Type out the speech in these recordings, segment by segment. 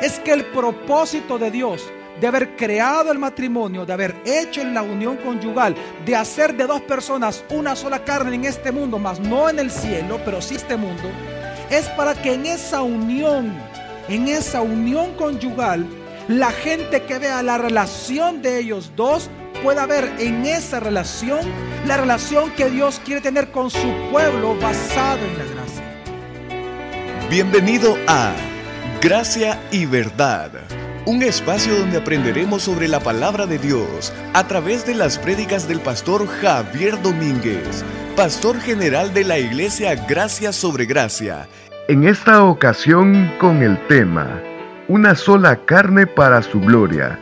es que el propósito de Dios de haber creado el matrimonio, de haber hecho la unión conyugal, de hacer de dos personas una sola carne en este mundo, más no en el cielo, pero sí este mundo, es para que en esa unión, en esa unión conyugal, la gente que vea la relación de ellos dos pueda ver en esa relación la relación que Dios quiere tener con su pueblo basado en la gracia. Bienvenido a Gracia y Verdad un espacio donde aprenderemos sobre la palabra de Dios a través de las prédicas del pastor Javier Domínguez, pastor general de la iglesia Gracia sobre Gracia. En esta ocasión con el tema, Una sola carne para su gloria.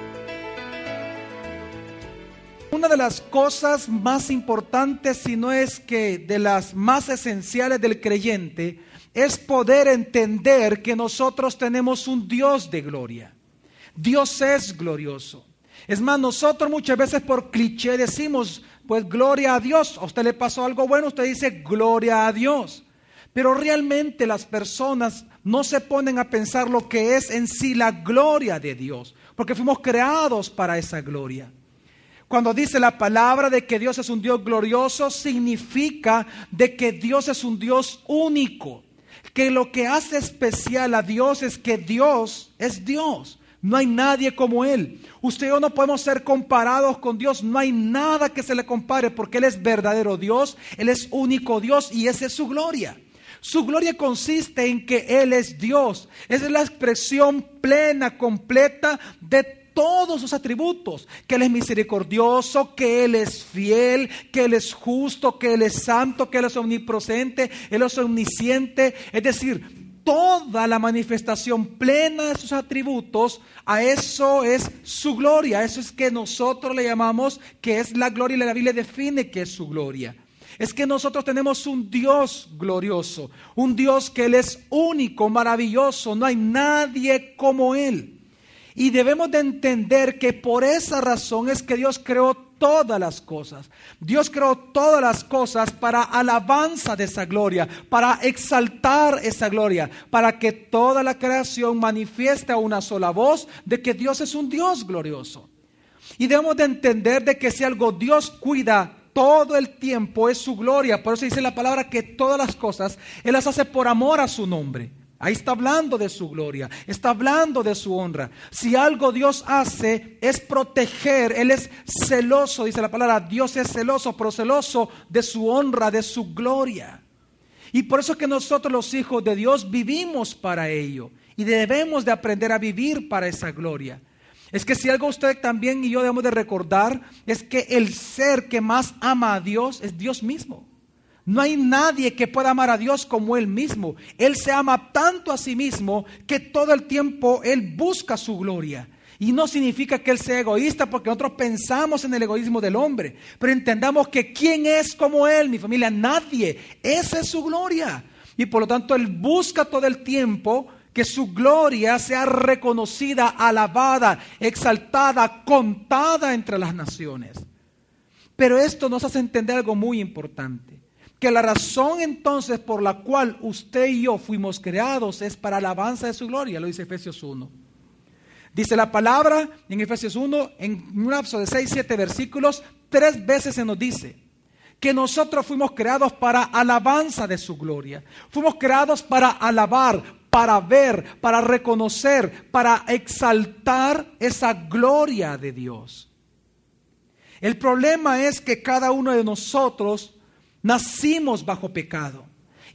Una de las cosas más importantes, si no es que de las más esenciales del creyente, es poder entender que nosotros tenemos un Dios de gloria. Dios es glorioso. Es más, nosotros muchas veces por cliché decimos, pues gloria a Dios. A usted le pasó algo bueno, usted dice gloria a Dios. Pero realmente las personas no se ponen a pensar lo que es en sí la gloria de Dios, porque fuimos creados para esa gloria. Cuando dice la palabra de que Dios es un Dios glorioso, significa de que Dios es un Dios único, que lo que hace especial a Dios es que Dios es Dios. No hay nadie como Él. Usted y yo no podemos ser comparados con Dios. No hay nada que se le compare porque Él es verdadero Dios. Él es único Dios y esa es su gloria. Su gloria consiste en que Él es Dios. Esa es la expresión plena, completa de todos sus atributos. Que Él es misericordioso, que Él es fiel, que Él es justo, que Él es santo, que Él es omnipresente, Él es omnisciente. Es decir, toda la manifestación plena de sus atributos, a eso es su gloria, eso es que nosotros le llamamos que es la gloria y la Biblia define que es su gloria. Es que nosotros tenemos un Dios glorioso, un Dios que Él es único, maravilloso, no hay nadie como Él. Y debemos de entender que por esa razón es que Dios creó todas las cosas. Dios creó todas las cosas para alabanza de esa gloria, para exaltar esa gloria, para que toda la creación manifieste a una sola voz de que Dios es un Dios glorioso. Y debemos de entender de que si algo Dios cuida todo el tiempo es su gloria. Por eso dice la palabra que todas las cosas Él las hace por amor a su nombre. Ahí está hablando de su gloria, está hablando de su honra. Si algo Dios hace es proteger, Él es celoso, dice la palabra, Dios es celoso, pero celoso de su honra, de su gloria. Y por eso es que nosotros los hijos de Dios vivimos para ello y debemos de aprender a vivir para esa gloria. Es que si algo usted también y yo debemos de recordar es que el ser que más ama a Dios es Dios mismo. No hay nadie que pueda amar a Dios como Él mismo. Él se ama tanto a sí mismo que todo el tiempo Él busca su gloria. Y no significa que Él sea egoísta porque nosotros pensamos en el egoísmo del hombre. Pero entendamos que ¿quién es como Él? Mi familia, nadie. Esa es su gloria. Y por lo tanto Él busca todo el tiempo que su gloria sea reconocida, alabada, exaltada, contada entre las naciones. Pero esto nos hace entender algo muy importante que la razón entonces por la cual usted y yo fuimos creados es para alabanza de su gloria, lo dice Efesios 1. Dice la palabra en Efesios 1, en un lapso de 6, 7 versículos, tres veces se nos dice que nosotros fuimos creados para alabanza de su gloria. Fuimos creados para alabar, para ver, para reconocer, para exaltar esa gloria de Dios. El problema es que cada uno de nosotros Nacimos bajo pecado.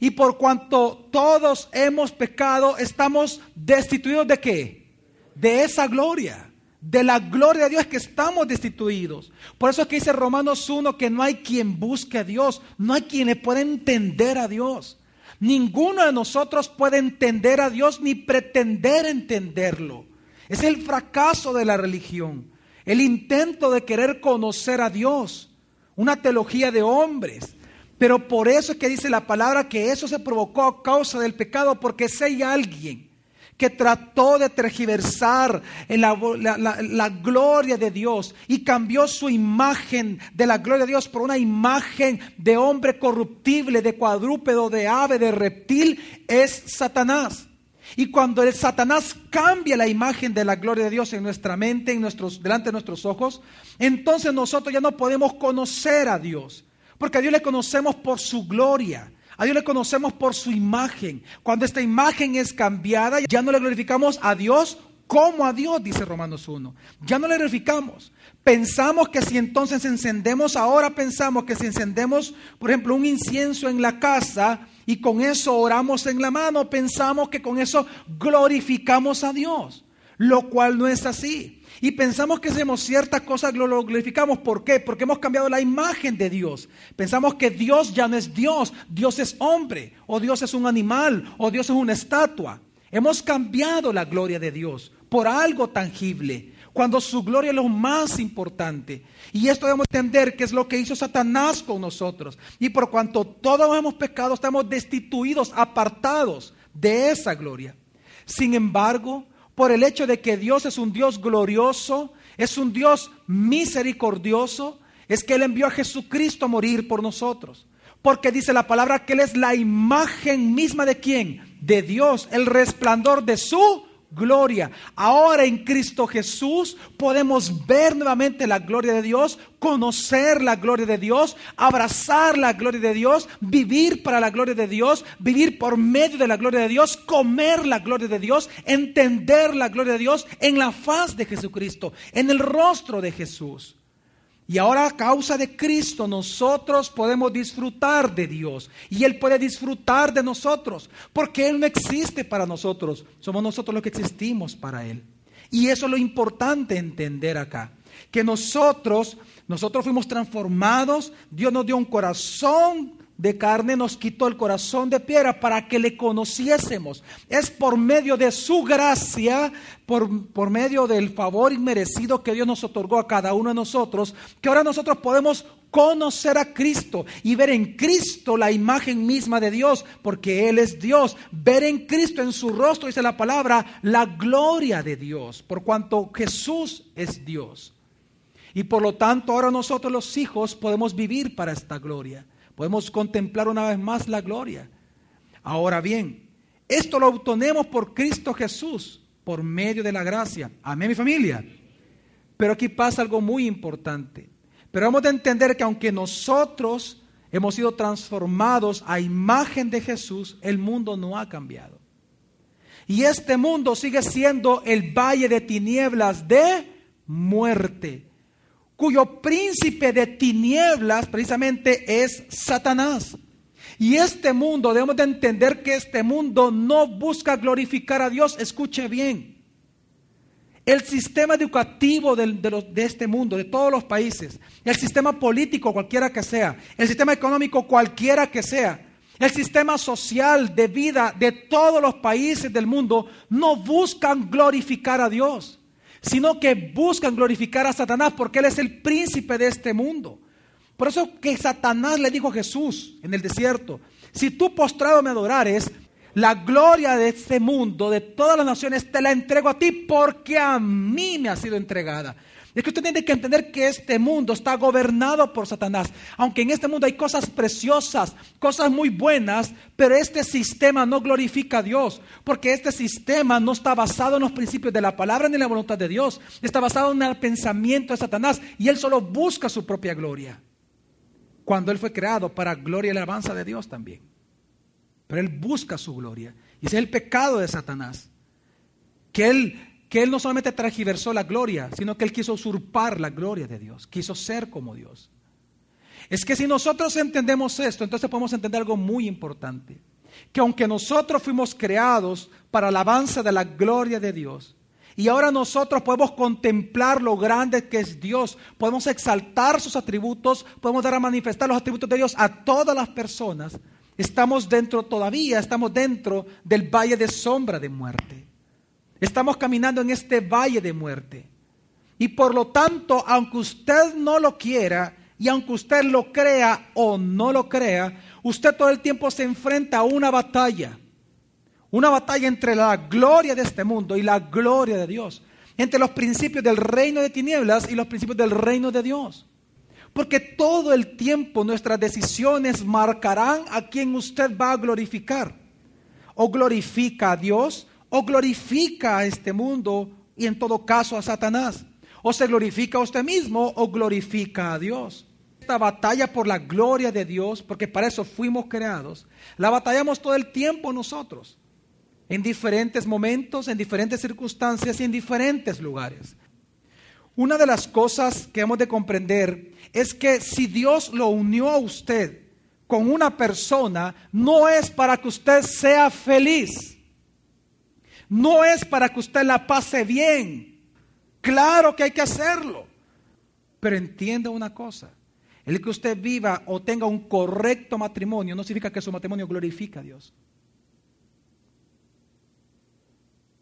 Y por cuanto todos hemos pecado, estamos destituidos de qué? De esa gloria. De la gloria de Dios que estamos destituidos. Por eso es que dice Romanos 1 que no hay quien busque a Dios. No hay quien le pueda entender a Dios. Ninguno de nosotros puede entender a Dios ni pretender entenderlo. Es el fracaso de la religión. El intento de querer conocer a Dios. Una teología de hombres pero por eso es que dice la palabra que eso se provocó a causa del pecado, porque si hay alguien que trató de tergiversar la, la, gloria de Dios y cambió su imagen de la gloria de Dios por una imagen de hombre corruptible, de cuadrúpedo, de ave, de reptil, es Satanás. Y cuando el Satanás cambia la imagen de la gloria de Dios en nuestra mente, en nuestros, delante de nuestros ojos, entonces nosotros ya no podemos conocer a Dios. Porque a Dios le conocemos por su gloria. A Dios le conocemos por su imagen. Cuando esta imagen es cambiada, ya no le glorificamos a Dios como a Dios, dice Romanos 1. Ya no le glorificamos. Pensamos que si entonces encendemos, ahora pensamos que si encendemos, por ejemplo, un incienso en la casa y con eso oramos en la mano, pensamos que con eso glorificamos a Dios, lo cual no es así. Y pensamos que hacemos ciertas cosas, lo glorificamos. ¿Por qué? Porque hemos cambiado la imagen de Dios. Pensamos que Dios ya no es Dios, Dios es hombre, o Dios es un animal, o Dios es una estatua. Hemos cambiado la gloria de Dios por algo tangible cuando su gloria es lo más importante. Y esto debemos entender que es lo que hizo Satanás con nosotros. Y por cuanto todos hemos pecado, estamos destituidos, apartados de esa gloria. Sin embargo, por el hecho de que Dios es un Dios glorioso, es un Dios misericordioso, es que Él envió a Jesucristo a morir por nosotros. Porque dice la palabra que Él es la imagen misma de quién? De Dios, el resplandor de su gloria. Ahora en Cristo Jesús podemos ver nuevamente la gloria de Dios, conocer la gloria de Dios, abrazar la gloria de Dios, vivir para la gloria de Dios, vivir por medio de la gloria de Dios, comer la gloria de Dios, entender la gloria de Dios en la faz de Jesucristo, en el rostro de Jesús. Y ahora a causa de Cristo nosotros podemos disfrutar de Dios y Él puede disfrutar de nosotros porque Él no existe para nosotros, somos nosotros los que existimos para Él. Y eso es lo importante entender acá, que nosotros, nosotros fuimos transformados, Dios nos dio un corazón de carne nos quitó el corazón de piedra para que le conociésemos. Es por medio de su gracia, por, por, medio del favor inmerecido que Dios nos otorgó a cada uno de nosotros, que ahora nosotros podemos conocer a Cristo y ver en Cristo la imagen misma de Dios, porque Él es Dios. Ver en Cristo, en su rostro, dice la palabra, la gloria de Dios, por cuanto Jesús es Dios. Y por lo tanto ahora nosotros los hijos podemos vivir para esta gloria. Podemos contemplar una vez más la gloria. Ahora bien, esto lo obtenemos por Cristo Jesús, por medio de la gracia. Amén, mi familia. Pero aquí pasa algo muy importante. Pero vamos a entender que aunque nosotros hemos sido transformados a imagen de Jesús, el mundo no ha cambiado. Y este mundo sigue siendo el valle de tinieblas de muerte cuyo príncipe de tinieblas precisamente es Satanás. Y este mundo, debemos de entender que este mundo no busca glorificar a Dios. Escuche bien. El sistema educativo de, de, este mundo, de todos los países, el sistema político cualquiera que sea, el sistema económico cualquiera que sea, el sistema social de vida de todos los países del mundo, no buscan glorificar a Dios sino que buscan glorificar a Satanás porque él es el príncipe de este mundo. Por eso que Satanás le dijo a Jesús en el desierto, si tú postrado me adorares, la gloria de este mundo, de todas las naciones, te la entrego a ti porque a mí me ha sido entregada. Es que usted tiene que entender que este mundo está gobernado por Satanás. Aunque en este mundo hay cosas preciosas, cosas muy buenas, pero este sistema no glorifica a Dios. Porque este sistema no está basado en los principios de la palabra ni en la voluntad de Dios. Está basado en el pensamiento de Satanás. Y él solo busca su propia gloria. Cuando él fue creado para gloria y alabanza de Dios también. Pero él busca su gloria. Y ese es el pecado de Satanás. Que él que Él no solamente transgiversó la gloria, sino que Él quiso usurpar la gloria de Dios, quiso ser como Dios. Es que si nosotros entendemos esto, entonces podemos entender algo muy importante, que aunque nosotros fuimos creados para alabanza de la gloria de Dios, y ahora nosotros podemos contemplar lo grande que es Dios, podemos exaltar sus atributos, podemos dar a manifestar los atributos de Dios a todas las personas, estamos dentro todavía, estamos dentro del valle de sombra de muerte. Estamos caminando en este valle de muerte. Y por lo tanto, aunque usted no lo quiera, y aunque usted lo crea o no lo crea, usted todo el tiempo se enfrenta a una batalla. Una batalla entre la gloria de este mundo y la gloria de Dios. Entre los principios del reino de tinieblas y los principios del reino de Dios. Porque todo el tiempo nuestras decisiones marcarán a quien usted va a glorificar. O glorifica a Dios o glorifica a este mundo y en todo caso a Satanás. O se glorifica a usted mismo o glorifica a Dios. Esta batalla por la gloria de Dios, porque para eso fuimos creados, la batallamos todo el tiempo nosotros, en diferentes momentos, en diferentes circunstancias y en diferentes lugares. Una de las cosas que hemos de comprender es que si Dios lo unió a usted con una persona, no es para que usted sea feliz. No es para que usted la pase bien. Claro que hay que hacerlo. Pero entienda una cosa. El que usted viva o tenga un correcto matrimonio no significa que su matrimonio glorifica a Dios.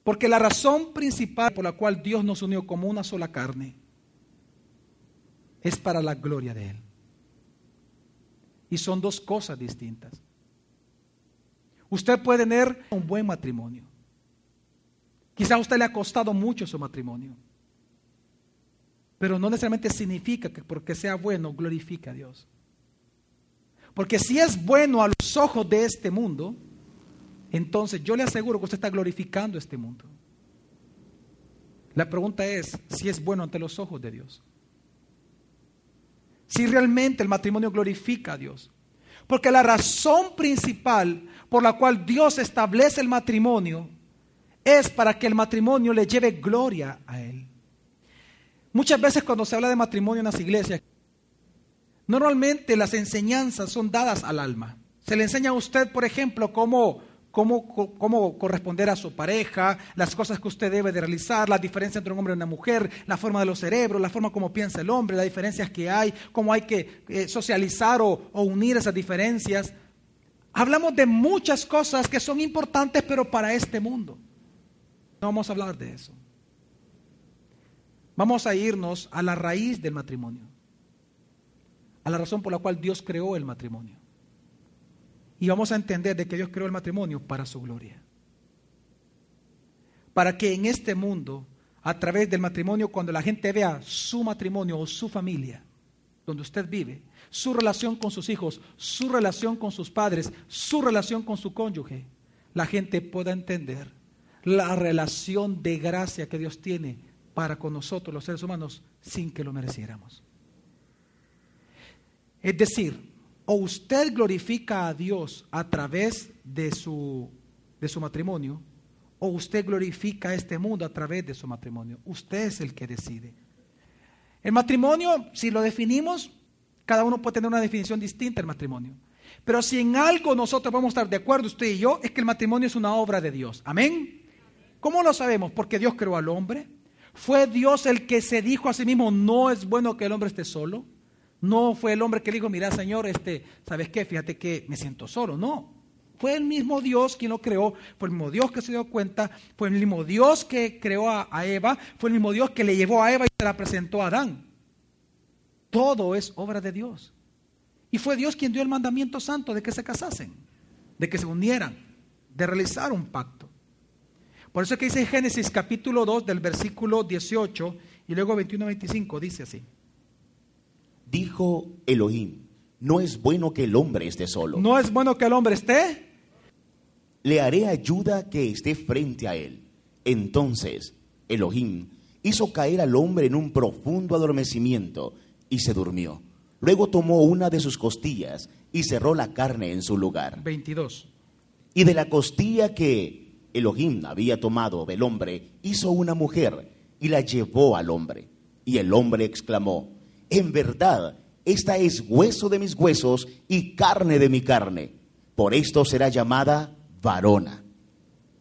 Porque la razón principal por la cual Dios nos unió como una sola carne es para la gloria de Él. Y son dos cosas distintas. Usted puede tener un buen matrimonio. Quizá a usted le ha costado mucho su matrimonio. Pero no necesariamente significa que porque sea bueno glorifique a Dios. Porque si es bueno a los ojos de este mundo, entonces yo le aseguro que usted está glorificando este mundo. La pregunta es si es bueno ante los ojos de Dios. Si realmente el matrimonio glorifica a Dios. Porque la razón principal por la cual Dios establece el matrimonio es para que el matrimonio le lleve gloria a Él. Muchas veces cuando se habla de matrimonio en las iglesias, normalmente las enseñanzas son dadas al alma. Se le enseña a usted, por ejemplo, cómo cómo, corresponder a su pareja, las cosas que usted debe de realizar, la diferencia entre un hombre y una mujer, la forma de los cerebros, la forma como piensa el hombre, las diferencias que hay, cómo hay que eh, socializar o, o unir esas diferencias. Hablamos de muchas cosas que son importantes, pero para este mundo. No vamos a hablar de eso. Vamos a irnos a la raíz del matrimonio, a la razón por la cual Dios creó el matrimonio. Y vamos a entender de que Dios creó el matrimonio para su gloria. Para que en este mundo, a través del matrimonio, cuando la gente vea su matrimonio o su familia, donde usted vive, su relación con sus hijos, su relación con sus padres, su relación con su cónyuge, la gente pueda entender la relación de gracia que Dios tiene para con nosotros los seres humanos sin que lo mereciéramos. Es decir, o usted glorifica a Dios a través de su, de su matrimonio, o usted glorifica a este mundo a través de su matrimonio. Usted es el que decide. El matrimonio, si lo definimos, cada uno puede tener una definición distinta del matrimonio. Pero si en algo nosotros vamos a estar de acuerdo, usted y yo, es que el matrimonio es una obra de Dios. Amén. ¿Cómo lo sabemos? Porque Dios creó al hombre. Fue Dios el que se dijo a sí mismo, no es bueno que el hombre esté solo. No fue el hombre que dijo, mira Señor, este, ¿sabes qué? Fíjate que me siento solo. No. Fue el mismo Dios quien lo creó, fue el mismo Dios que se dio cuenta, fue el mismo Dios que creó a, a Eva, fue el mismo Dios que le llevó a Eva y se la presentó a Adán. Todo es obra de Dios. Y fue Dios quien dio el mandamiento santo de que se casasen, de que se unieran, de realizar un pacto. Por eso es que dice Génesis capítulo 2 del versículo 18 y luego 21-25, dice así. Dijo Elohim, no es bueno que el hombre esté solo. No es bueno que el hombre esté. Le haré ayuda que esté frente a él. Entonces Elohim hizo caer al hombre en un profundo adormecimiento y se durmió. Luego tomó una de sus costillas y cerró la carne en su lugar. 22. Y de la costilla que Elohim había tomado del hombre, hizo una mujer y la llevó al hombre. Y el hombre exclamó, en verdad, esta es hueso de mis huesos y carne de mi carne. Por esto será llamada varona,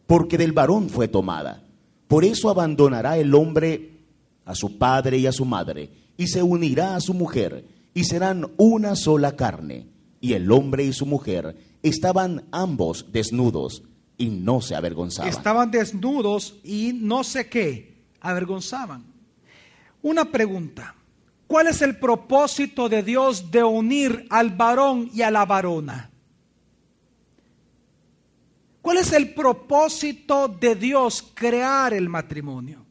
porque del varón fue tomada. Por eso abandonará el hombre a su padre y a su madre, y se unirá a su mujer, y serán una sola carne. Y el hombre y su mujer estaban ambos desnudos y no se avergonzaban. Estaban desnudos y no sé qué, avergonzaban. Una pregunta. ¿Cuál es el propósito de Dios de unir al varón y a la varona? ¿Cuál es el propósito de Dios crear el matrimonio?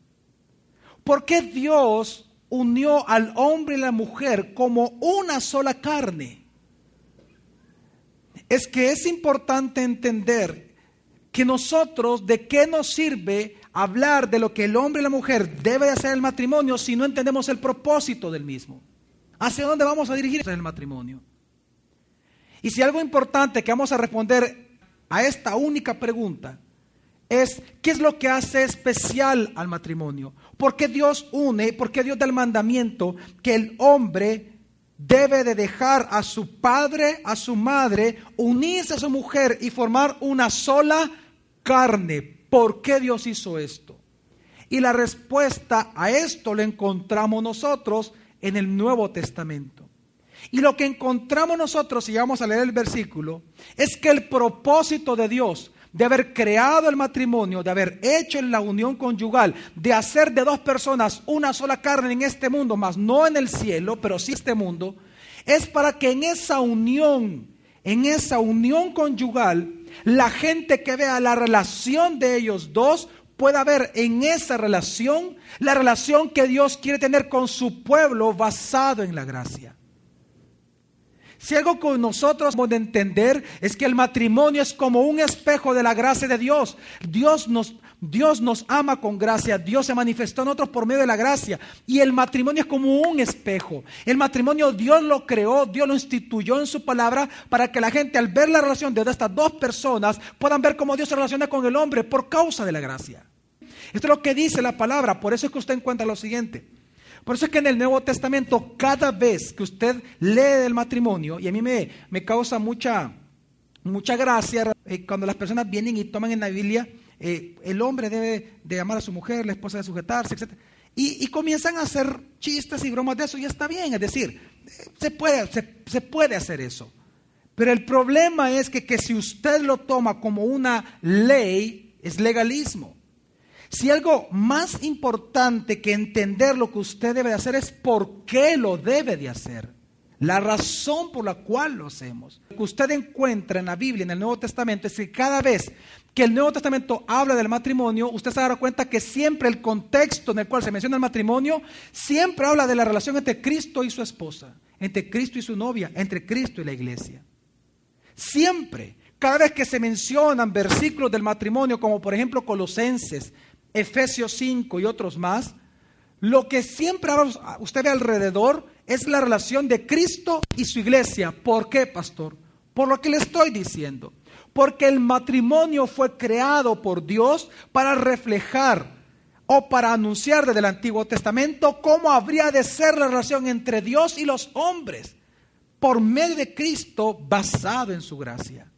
¿Por qué Dios unió al hombre y la mujer como una sola carne? Es que es importante entender que nosotros, ¿de qué nos sirve hablar de lo que el hombre y la mujer debe de hacer en el matrimonio si no entendemos el propósito del mismo? ¿Hacia dónde vamos a dirigir el matrimonio? Y si algo importante que vamos a responder a esta única pregunta es qué es lo que hace especial al matrimonio. ¿Por qué Dios une? ¿Por qué Dios da el mandamiento que el hombre debe de dejar a su padre, a su madre, unirse a su mujer y formar una sola carne? ¿Por qué Dios hizo esto? Y la respuesta a esto la encontramos nosotros en el Nuevo Testamento. Y lo que encontramos nosotros, si vamos a leer el versículo, es que el propósito de Dios de haber creado el matrimonio, de haber hecho la unión conyugal, de hacer de dos personas una sola carne en este mundo, más no en el cielo, pero sí este mundo, es para que en esa unión, en esa unión conyugal, la gente que vea la relación de ellos dos pueda ver en esa relación la relación que Dios quiere tener con su pueblo basado en la gracia. Si algo con nosotros de entender es que el matrimonio es como un espejo de la gracia de Dios. Dios nos, Dios nos ama con gracia. Dios se manifestó en nosotros por medio de la gracia. Y el matrimonio es como un espejo. El matrimonio Dios lo creó, Dios lo instituyó en su palabra para que la gente al ver la relación de estas dos personas puedan ver cómo Dios se relaciona con el hombre por causa de la gracia. Esto es lo que dice la palabra. Por eso es que usted encuentra lo siguiente. Por eso es que en el Nuevo Testamento, cada vez que usted lee del matrimonio, y a mí me, me causa mucha, mucha gracia eh, cuando las personas vienen y toman en la Biblia, eh, el hombre debe de amar a su mujer, la esposa de sujetarse, etc. Y, comienzan a hacer chistes y bromas de eso, y está bien, es decir, se puede, se, puede hacer eso. Pero el problema es que, que si usted lo toma como una ley, es legalismo. Si algo más importante que entender lo que usted debe de hacer es por qué lo debe de hacer. La razón por la cual lo hacemos. Lo que usted encuentra en la Biblia, en el Nuevo Testamento, es que cada vez que el Nuevo Testamento habla del matrimonio, usted se dará cuenta que siempre el contexto en el cual se menciona el matrimonio, siempre habla de la relación entre Cristo y su esposa, entre Cristo y su novia, entre Cristo y la iglesia. Siempre, cada vez que se mencionan versículos del matrimonio, como por ejemplo Colosenses, Efesios 5 y otros más, lo que siempre usted alrededor es la relación de Cristo y su iglesia. ¿Por qué, pastor? Por lo que le estoy diciendo. Porque el matrimonio fue creado por Dios para reflejar o para anunciar desde el Antiguo Testamento cómo habría de ser la relación entre Dios y los hombres por medio de Cristo basado en su gracia.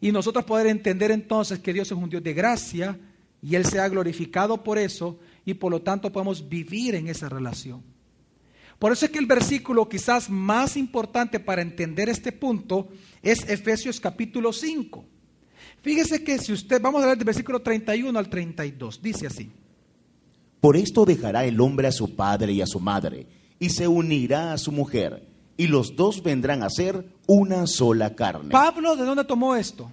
Y nosotros poder entender entonces que Dios es un Dios de gracia, y Él se ha glorificado por eso y por lo tanto podemos vivir en esa relación. Por eso es que el versículo quizás más importante para entender este punto es Efesios capítulo 5. Fíjese que si usted, vamos a leer del versículo 31 al 32, dice así. Por esto dejará el hombre a su padre y a su madre, y se unirá a su mujer, y los dos vendrán a ser una sola carne. Pablo, ¿de dónde tomó esto?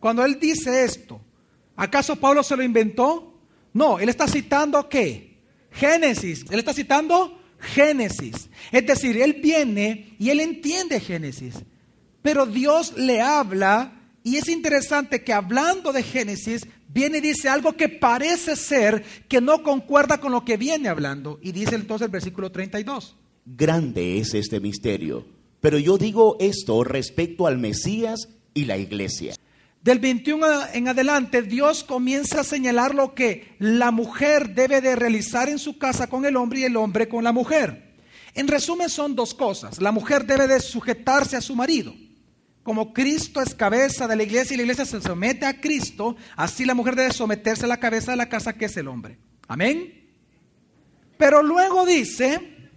Cuando él dice esto, ¿Acaso Pablo se lo inventó? No, él está citando qué? Génesis. Él está citando Génesis. Es decir, él viene y él entiende Génesis. Pero Dios le habla y es interesante que hablando de Génesis, viene y dice algo que parece ser que no concuerda con lo que viene hablando. Y dice entonces el versículo 32. Grande es este misterio. Pero yo digo esto respecto al Mesías y la iglesia. Del 21 en adelante, Dios comienza a señalar lo que la mujer debe de realizar en su casa con el hombre y el hombre con la mujer. En resumen, son dos cosas. La mujer debe de sujetarse a su marido. Como Cristo es cabeza de la iglesia y la iglesia se somete a Cristo, así la mujer debe someterse a la cabeza de la casa que es el hombre. Amén. Pero luego dice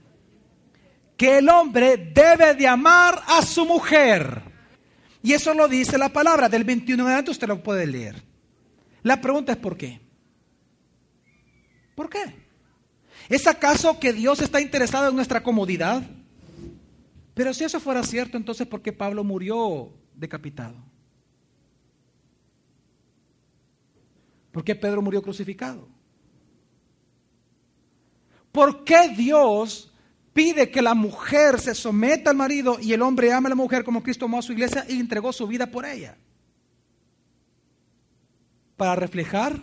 que el hombre debe de amar a su mujer. Y eso lo dice la palabra. Del 21 en adelante usted lo puede leer. La pregunta es ¿por qué? ¿Por qué? ¿Es acaso que Dios está interesado en nuestra comodidad? Pero si eso fuera cierto, entonces ¿por qué Pablo murió decapitado? ¿Por qué Pedro murió crucificado? ¿Por qué Dios pide que la mujer se someta al marido y el hombre ama a la mujer como Cristo amó a su iglesia y entregó su vida por ella. para reflejar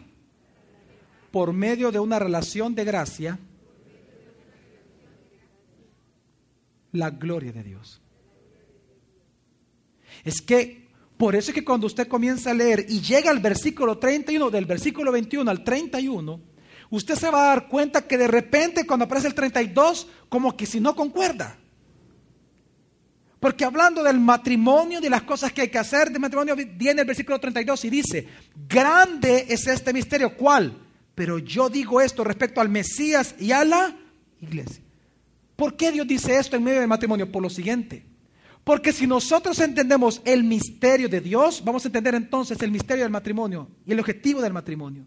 por medio de una relación de gracia la gloria de Dios. Es que por eso es que cuando usted comienza a leer y llega al versículo 31, del versículo 21 al 31, usted se va a dar cuenta que de repente cuando aparece el 32, como que si no concuerda. Porque hablando del matrimonio, de las cosas que hay que hacer de matrimonio, viene el versículo 32 y dice, grande es este misterio, ¿cuál? Pero yo digo esto respecto al Mesías y a la iglesia. ¿Por qué Dios dice esto en medio del matrimonio? Por lo siguiente. Porque si nosotros entendemos el misterio de Dios, vamos a entender entonces el misterio del matrimonio y el objetivo del matrimonio.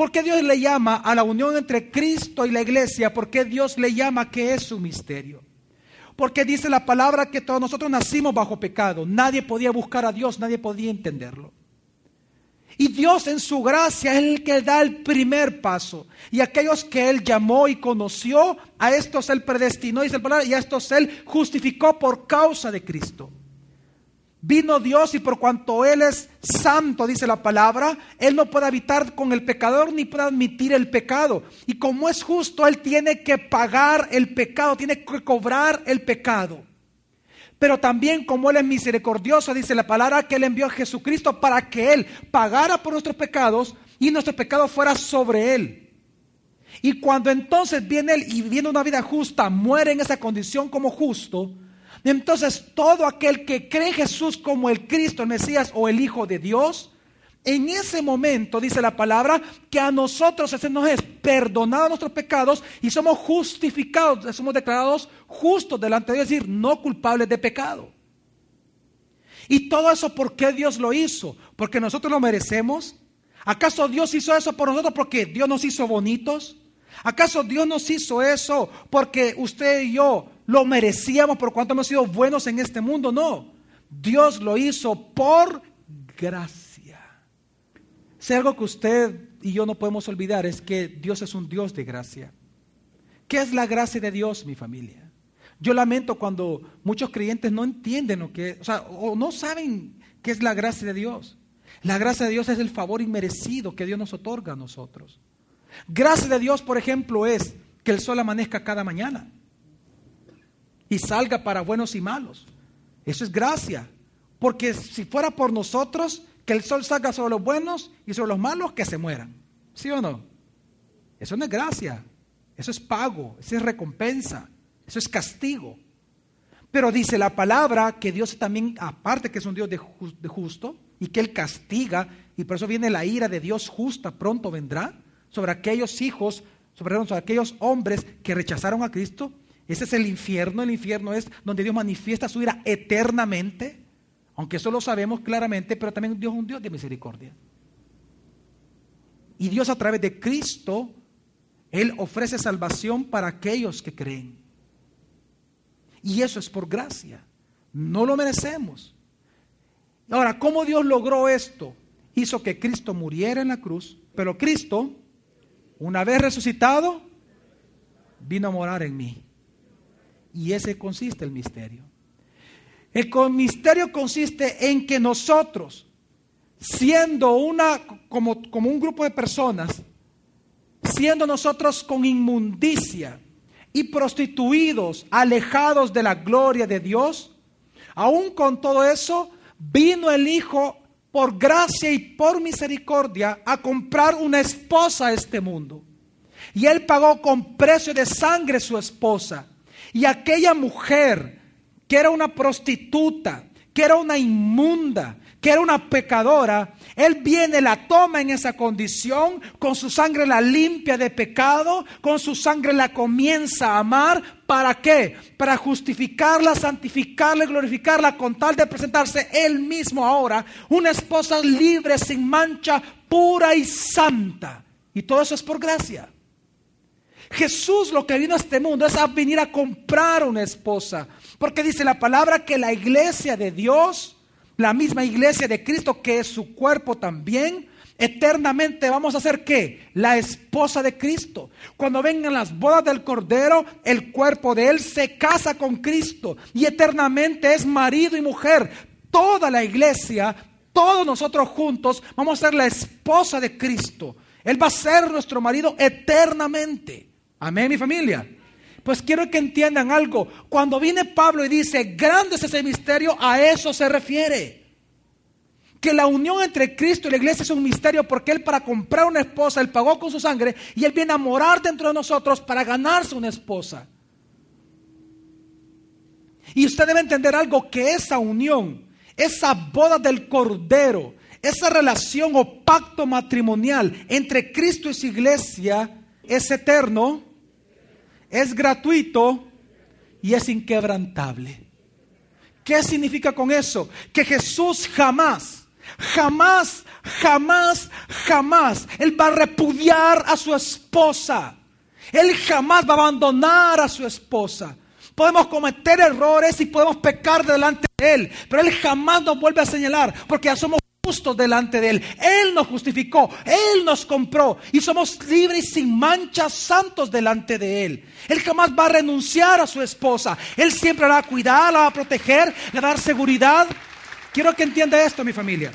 ¿Por qué Dios le llama a la unión entre Cristo y la iglesia? ¿Por qué Dios le llama que es su misterio? Porque dice la palabra que todos nosotros nacimos bajo pecado. Nadie podía buscar a Dios, nadie podía entenderlo. Y Dios en su gracia es el que da el primer paso. Y aquellos que Él llamó y conoció, a estos Él predestinó, dice el palabra, y a estos Él justificó por causa de Cristo. Vino Dios y por cuanto Él es santo, dice la palabra, Él no puede habitar con el pecador ni puede admitir el pecado. Y como es justo, Él tiene que pagar el pecado, tiene que cobrar el pecado. Pero también como Él es misericordioso, dice la palabra, que Él envió a Jesucristo para que Él pagara por nuestros pecados y nuestro pecado fuera sobre Él. Y cuando entonces viene Él y viene una vida justa, muere en esa condición como justo, entonces todo aquel que cree en Jesús como el Cristo, el Mesías o el Hijo de Dios, en ese momento dice la palabra que a nosotros se nos es perdonado nuestros pecados y somos justificados, somos declarados justos delante de Dios, es decir, no culpables de pecado. Y todo eso, ¿por qué Dios lo hizo? ¿Porque nosotros lo merecemos? ¿Acaso Dios hizo eso por nosotros porque Dios nos hizo bonitos? ¿Acaso Dios nos hizo eso porque usted y yo lo merecíamos por cuanto hemos sido buenos en este mundo? No. Dios lo hizo por gracia. Si algo que usted y yo no podemos olvidar es que Dios es un Dios de gracia. ¿Qué es la gracia de Dios, mi familia? Yo lamento cuando muchos creyentes no entienden lo que, o sea, o no saben qué es la gracia de Dios. La gracia de Dios es el favor inmerecido que Dios nos otorga a nosotros. Gracia de Dios, por ejemplo, es que el sol amanezca cada mañana y salga para buenos y malos. Eso es gracia. Porque si fuera por nosotros, que el sol salga sobre los buenos y sobre los malos que se mueran. ¿Sí o no? Eso no es gracia, eso es pago, eso es recompensa, eso es castigo. Pero dice la palabra que Dios también, aparte que es un Dios de, justo y que Él castiga, y por eso viene la ira de Dios justa, pronto vendrá sobre aquellos hijos, sobre, sobre aquellos hombres que rechazaron a Cristo. Ese es el infierno, el infierno es donde Dios manifiesta su ira eternamente. Aunque eso lo sabemos claramente, pero también Dios es un Dios de misericordia. Y Dios a través de Cristo, Él ofrece salvación para aquellos que creen. Y eso es por gracia. No lo merecemos. Ahora, ¿cómo Dios logró esto? Hizo que Cristo muriera en la cruz, pero Cristo, una vez resucitado, vino a morar en mí. Y ese consiste el misterio. El misterio consiste en que nosotros, siendo una, como, como un grupo de personas, siendo nosotros con inmundicia y prostituidos, alejados de la gloria de Dios, aún con todo eso, vino el Hijo por gracia y por misericordia a comprar una esposa a este mundo. Y Él pagó con precio de sangre su esposa. Y aquella mujer que era una prostituta, que era una inmunda, que era una pecadora, Él viene, la toma en esa condición, con su sangre la limpia de pecado, con su sangre la comienza a amar. ¿Para qué? Para justificarla, santificarla y glorificarla con tal de presentarse Él mismo ahora, una esposa libre, sin mancha, pura y santa. Y todo eso es por gracia. Jesús lo que vino a este mundo es a venir a comprar una esposa. Porque dice la palabra que la iglesia de Dios, la misma iglesia de Cristo, que es su cuerpo también, eternamente vamos a ser qué? La esposa de Cristo. Cuando vengan las bodas del Cordero, el cuerpo de Él se casa con Cristo y eternamente es marido y mujer. Toda la iglesia todos nosotros juntos vamos a ser la esposa de Cristo. Él va a ser nuestro marido eternamente. Amén, mi familia. Pues quiero que entiendan algo. Cuando viene Pablo y dice, grande es ese misterio, a eso se refiere. Que la unión entre Cristo y la iglesia es un misterio porque Él para comprar una esposa, Él pagó con su sangre y Él viene a morar dentro de nosotros para ganarse una esposa. Y usted debe entender algo, que esa unión, esa boda del Cordero, esa relación o pacto matrimonial entre Cristo y su iglesia es eterno, es gratuito y es inquebrantable. ¿Qué significa con eso? Que Jesús jamás, jamás, jamás, jamás, Él va a repudiar a su esposa. Él jamás va a abandonar a su esposa. Podemos cometer errores y podemos pecar delante de Él, pero Él jamás nos vuelve a señalar porque ya somos justos delante de Él. Él nos justificó, Él nos compró y somos libres sin manchas santos delante de Él. Él jamás va a renunciar a su esposa. Él siempre la va a cuidar, la va a proteger, le va a dar seguridad. Quiero que entienda esto, mi familia.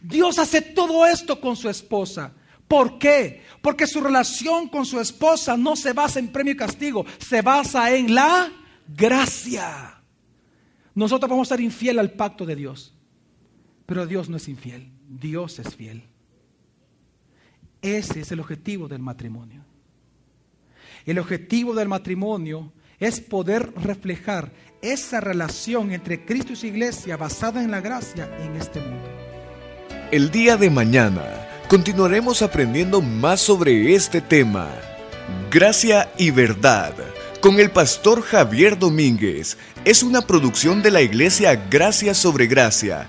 Dios hace todo esto con su esposa. ¿Por qué? Porque su relación con su esposa no se basa en premio y castigo, se basa en la gracia. Nosotros vamos a ser infiel al pacto de Dios, pero Dios no es infiel, Dios es fiel. Ese es el objetivo del matrimonio. El objetivo del matrimonio es poder reflejar esa relación entre Cristo y su iglesia basada en la gracia en este mundo. El día de mañana continuaremos aprendiendo más sobre este tema. Gracia y verdad. Con el pastor Javier Domínguez. Es una producción de la iglesia Gracia sobre Gracia.